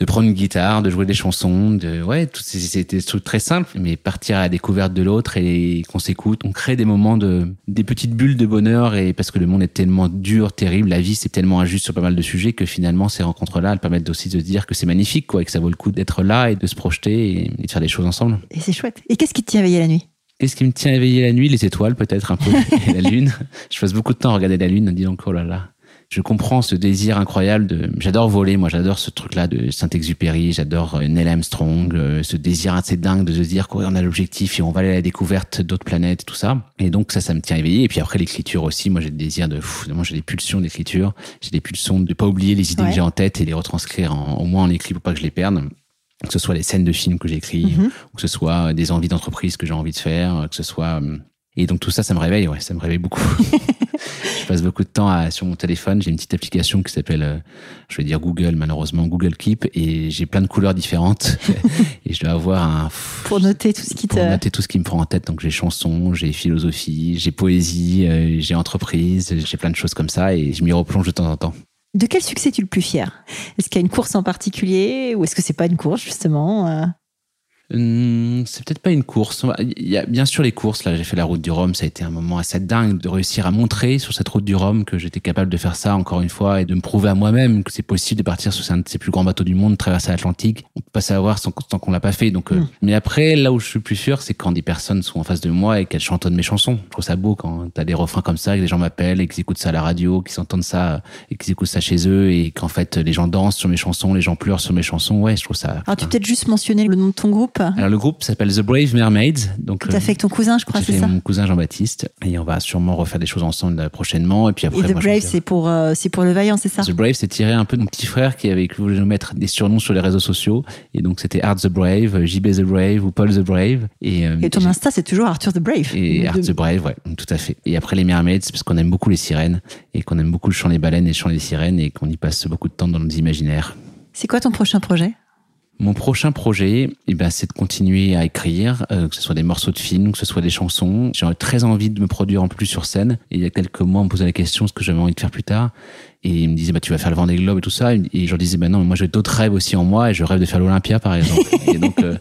de prendre une guitare, de jouer des chansons, de ouais, c'était des trucs très simples, mais partir à la découverte de l'autre et qu'on s'écoute, on crée des moments de des petites bulles de bonheur et parce que le monde est tellement dur, terrible, la vie c'est tellement injuste sur pas mal de sujets que finalement ces rencontres-là elles permettent aussi de se dire que c'est magnifique quoi, et que ça vaut le coup d'être là et de se projeter et, de faire des choses ensemble. Et c'est chouette. Et qu'est-ce qui te tient éveillé la nuit? Qu'est-ce qui me tient éveillé la nuit? Les étoiles peut-être un peu, [laughs] et la lune. Je passe beaucoup de temps à regarder la lune en disant oh là là je comprends ce désir incroyable de. J'adore voler, moi, j'adore ce truc-là de Saint-Exupéry, j'adore euh, Neil Armstrong, euh, ce désir assez dingue de se dire qu'on a l'objectif et on va aller à la découverte d'autres planètes, tout ça. Et donc ça, ça me tient éveillé. Et puis après l'écriture aussi, moi j'ai le désir de. Moi j'ai des pulsions d'écriture, j'ai des pulsions de pas oublier les idées que j'ai en tête et les retranscrire en, au moins en écrit pour pas que je les perde que ce soit les scènes de films que j'écris, mm ou que ce soit des envies d'entreprise que j'ai envie de faire, que ce soit et donc tout ça, ça me réveille, ouais, ça me réveille beaucoup. [laughs] je passe beaucoup de temps à, sur mon téléphone. J'ai une petite application qui s'appelle, euh, je vais dire Google, malheureusement Google Keep, et j'ai plein de couleurs différentes. [laughs] et je dois avoir un pour noter tout ce qui pour noter tout ce qui me prend en tête. Donc j'ai chansons, j'ai philosophie, j'ai poésie, euh, j'ai entreprise, j'ai plein de choses comme ça, et je m'y replonge de temps en temps. De quel succès es-tu le plus fier? Est-ce qu'il y a une course en particulier, ou est-ce que c'est pas une course justement euh? C'est peut-être pas une course. Il y a bien sûr les courses. Là, j'ai fait la route du Rhum. Ça a été un moment assez dingue de réussir à montrer sur cette route du Rhum que j'étais capable de faire ça encore une fois et de me prouver à moi-même que c'est possible de partir sur un de ces plus grands bateaux du monde, traverser l'Atlantique. On peut pas savoir sans, tant qu'on l'a pas fait. Donc, euh, mm. mais après, là où je suis plus sûr, c'est quand des personnes sont en face de moi et qu'elles chantonnent mes chansons. Je trouve ça beau quand t'as des refrains comme ça, que des gens m'appellent et qu'ils écoutent ça à la radio, qu'ils entendent ça et qu'ils écoutent ça chez eux et qu'en fait les gens dansent sur mes chansons, les gens pleurent sur mes chansons. Ouais, je trouve ça. Alors, tu peux peut-être juste mentionner le nom de ton groupe. Alors, le groupe The Brave Mermaids. Donc, tu as fait avec ton cousin, je crois, c'est ça mon cousin Jean-Baptiste. Et on va sûrement refaire des choses ensemble euh, prochainement. Et puis après, The Brave, c'est pour, euh, c'est pour le vaillant, c'est ça The Brave, c'est tiré un peu de mon petit frère qui avait voulu nous mettre des surnoms sur les réseaux sociaux. Et donc, c'était Art the Brave, JB the Brave ou Paul the Brave. Et, euh, et ton Insta, c'est toujours Arthur the Brave. Et Art the Brave, ouais, tout à fait. Et après, les Mermaids, parce qu'on aime beaucoup les sirènes et qu'on aime beaucoup le chant des baleines et le chant des sirènes et qu'on y passe beaucoup de temps dans nos imaginaires. C'est quoi ton prochain projet? Mon prochain projet, eh ben, c'est de continuer à écrire, euh, que ce soit des morceaux de films, que ce soit des chansons. J'ai très envie de me produire en plus sur scène. Il y a quelques mois, on me posait la question ce que j'avais envie de faire plus tard. Et ils me disaient, bah, tu vas faire le Vendée Globe et tout ça. Et je leur disais, bah non, moi j'ai d'autres rêves aussi en moi et je rêve de faire l'Olympia, par exemple. et donc, euh,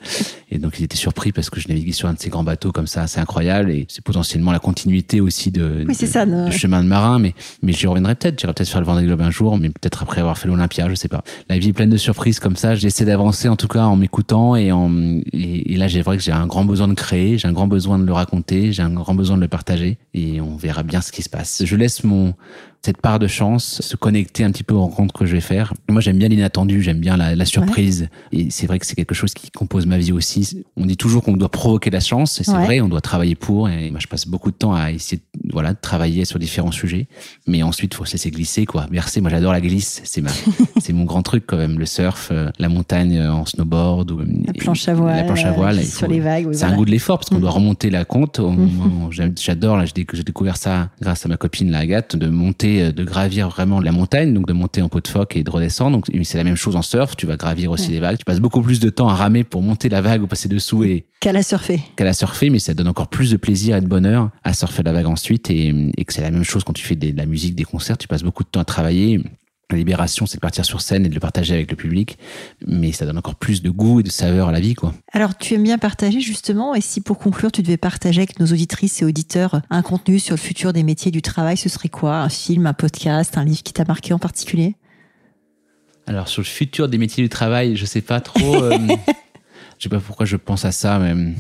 et donc ils étaient surpris parce que je naviguais sur un de ces grands bateaux comme ça, c'est incroyable. Et c'est potentiellement la continuité aussi de, oui, ça, chemin de marin. Mais, mais j'y reviendrai peut-être. J'irai peut-être faire le Vendée Globe un jour, mais peut-être après avoir fait l'Olympia, je sais pas. La vie est pleine de surprises comme ça. J'essaie d'avancer en tout cas en m'écoutant et en, et, là, j'ai vrai que j'ai un grand besoin de créer, j'ai un grand besoin de le raconter, j'ai un grand besoin de le partager et on verra bien ce qui se passe. Je laisse mon, cette part de chance, se connecter un petit peu aux rencontres que je vais faire. Moi, j'aime bien l'inattendu, j'aime bien la, la surprise. Et c'est vrai que c'est quelque chose qui compose ma vie aussi. On dit toujours qu'on doit provoquer la chance, et c'est vrai, on doit travailler pour. Et moi, je passe beaucoup de temps à essayer, voilà, de travailler sur différents sujets. Mais ensuite, faut se laisser glisser, quoi. Verser, moi, j'adore la glisse. C'est ma, [laughs] c'est mon grand truc, quand même. Le surf, euh, la montagne euh, en snowboard, ou, la planche à voile, la planche à voile. sur les vagues. c'est un goût de l'effort, parce qu'on mm. doit remonter la côte. J'adore, là, j'ai découvert ça grâce à ma copine, la Agathe, de monter euh, de gravir vraiment la montagne, donc de monter en pot de phoque et de redescendre. Donc c'est la même chose en surf. Tu vas gravir aussi les vagues. Tu passes beaucoup plus de temps à ramer pour monter la vague ou passer dessous et qu'à la surfer. Qu'à la surfer, mais ça donne encore plus de plaisir et de bonheur à surfer la vague ensuite et, et que c'est la même chose quand tu fais de la musique, des concerts. Tu passes beaucoup de temps à travailler. La libération, c'est de partir sur scène et de le partager avec le public, mais ça donne encore plus de goût et de saveur à la vie, quoi. Alors, tu aimes bien partager justement, et si pour conclure, tu devais partager avec nos auditrices et auditeurs un contenu sur le futur des métiers du travail, ce serait quoi? Un film, un podcast, un livre qui t'a marqué en particulier? Alors, sur le futur des métiers du travail, je sais pas trop. euh, [laughs] je sais pas pourquoi je pense à ça, mais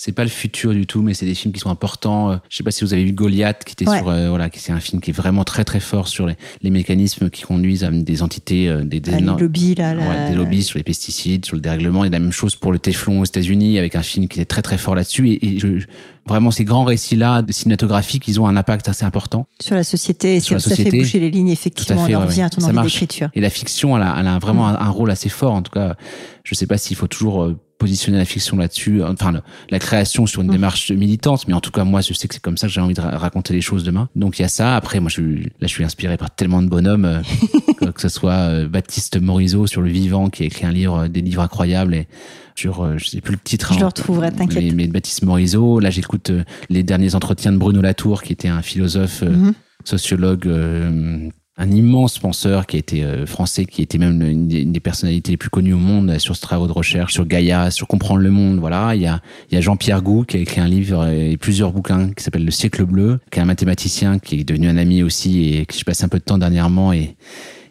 c'est pas le futur du tout, mais c'est des films qui sont importants. Euh, je sais pas si vous avez vu Goliath, qui était sur, euh, voilà, qui c'est un film qui est vraiment très très fort sur les, les mécanismes qui conduisent à des entités, euh, des, des, ah, lobbies, là, des lobbies sur les pesticides, sur le dérèglement. Et la même chose pour le Téflon aux États-Unis, avec un film qui est très très fort là-dessus. Et, et je, vraiment ces grands récits-là cinématographiques, ils ont un impact assez important sur la société. Et ça fait bouger les lignes, effectivement, on en revient à ton envie d'écriture. Et la fiction, elle a, elle a vraiment mm. un, un, rôle assez fort. En tout cas, je sais pas s'il faut toujours positionner la fiction là-dessus, enfin la création sur une mmh. démarche militante, mais en tout cas moi je sais que c'est comme ça que j'ai envie de raconter les choses demain. Donc il y a ça. Après moi je là je suis inspiré par tellement de bonhommes, euh, [laughs] que, ce soit euh, Baptiste Morisot sur le vivant qui a écrit un livre, des livres incroyables et sur euh, je sais plus le titre. Je le retrouverai, t'inquiète. Mais, mais, Baptiste Morisot. Là j'écoute les derniers entretiens de Bruno Latour qui était un philosophe. Mmh. sociologue un immense penseur qui été euh, français, qui était même une des, personnalités les plus connues au monde sur ce travail de recherche, sur Gaïa, sur comprendre le monde. Voilà, il y a, il y a Jean-Pierre Gou qui a écrit un livre et plusieurs bouquins qui s'appelle Le siècle bleu, qui est un mathématicien qui est devenu un ami aussi et que je passe un peu de temps dernièrement et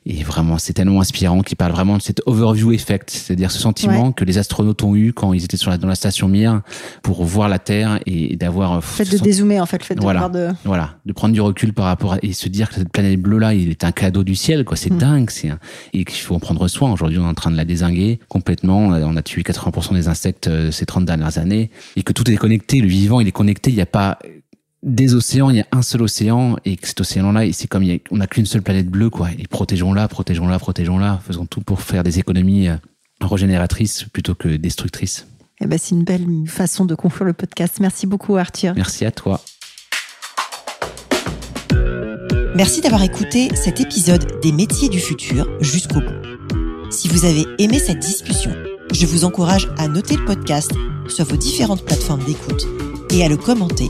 Et vraiment, c'est tellement inspirant qu'il parle vraiment de cet overview effect, c'est-à-dire ce sentiment que les astronautes ont eu quand ils étaient sur la, dans la station Mir pour voir la Terre et, d'avoir. Le fait de dézoomer, en fait, le fait de voilà, de. Voilà, de prendre du recul par rapport à, et se dire que cette planète bleue-là, il est un cadeau du ciel, quoi. C'est mm. dingue, c'est, et qu'il faut en prendre soin. Aujourd'hui, on est en train de la désinguer complètement. On a tué 80% des insectes euh, ces 30 dernières années et que tout est connecté. Le vivant, il est connecté. Il n'y a pas des océans, il y a un seul océan et cet océan-là, c'est comme on n'a qu'une seule planète bleue, quoi. Et protégeons-la, protégeons-la, protégeons-la. Faisons tout pour faire des économies euh, régénératrices plutôt que destructrices. Eh ben, c'est une belle façon de conclure le podcast. Merci beaucoup, Arthur. Merci à toi. Merci d'avoir écouté cet épisode des métiers du futur jusqu'au bout. Si vous avez aimé cette discussion, je vous encourage à noter le podcast sur vos différentes plateformes d'écoute et à le commenter,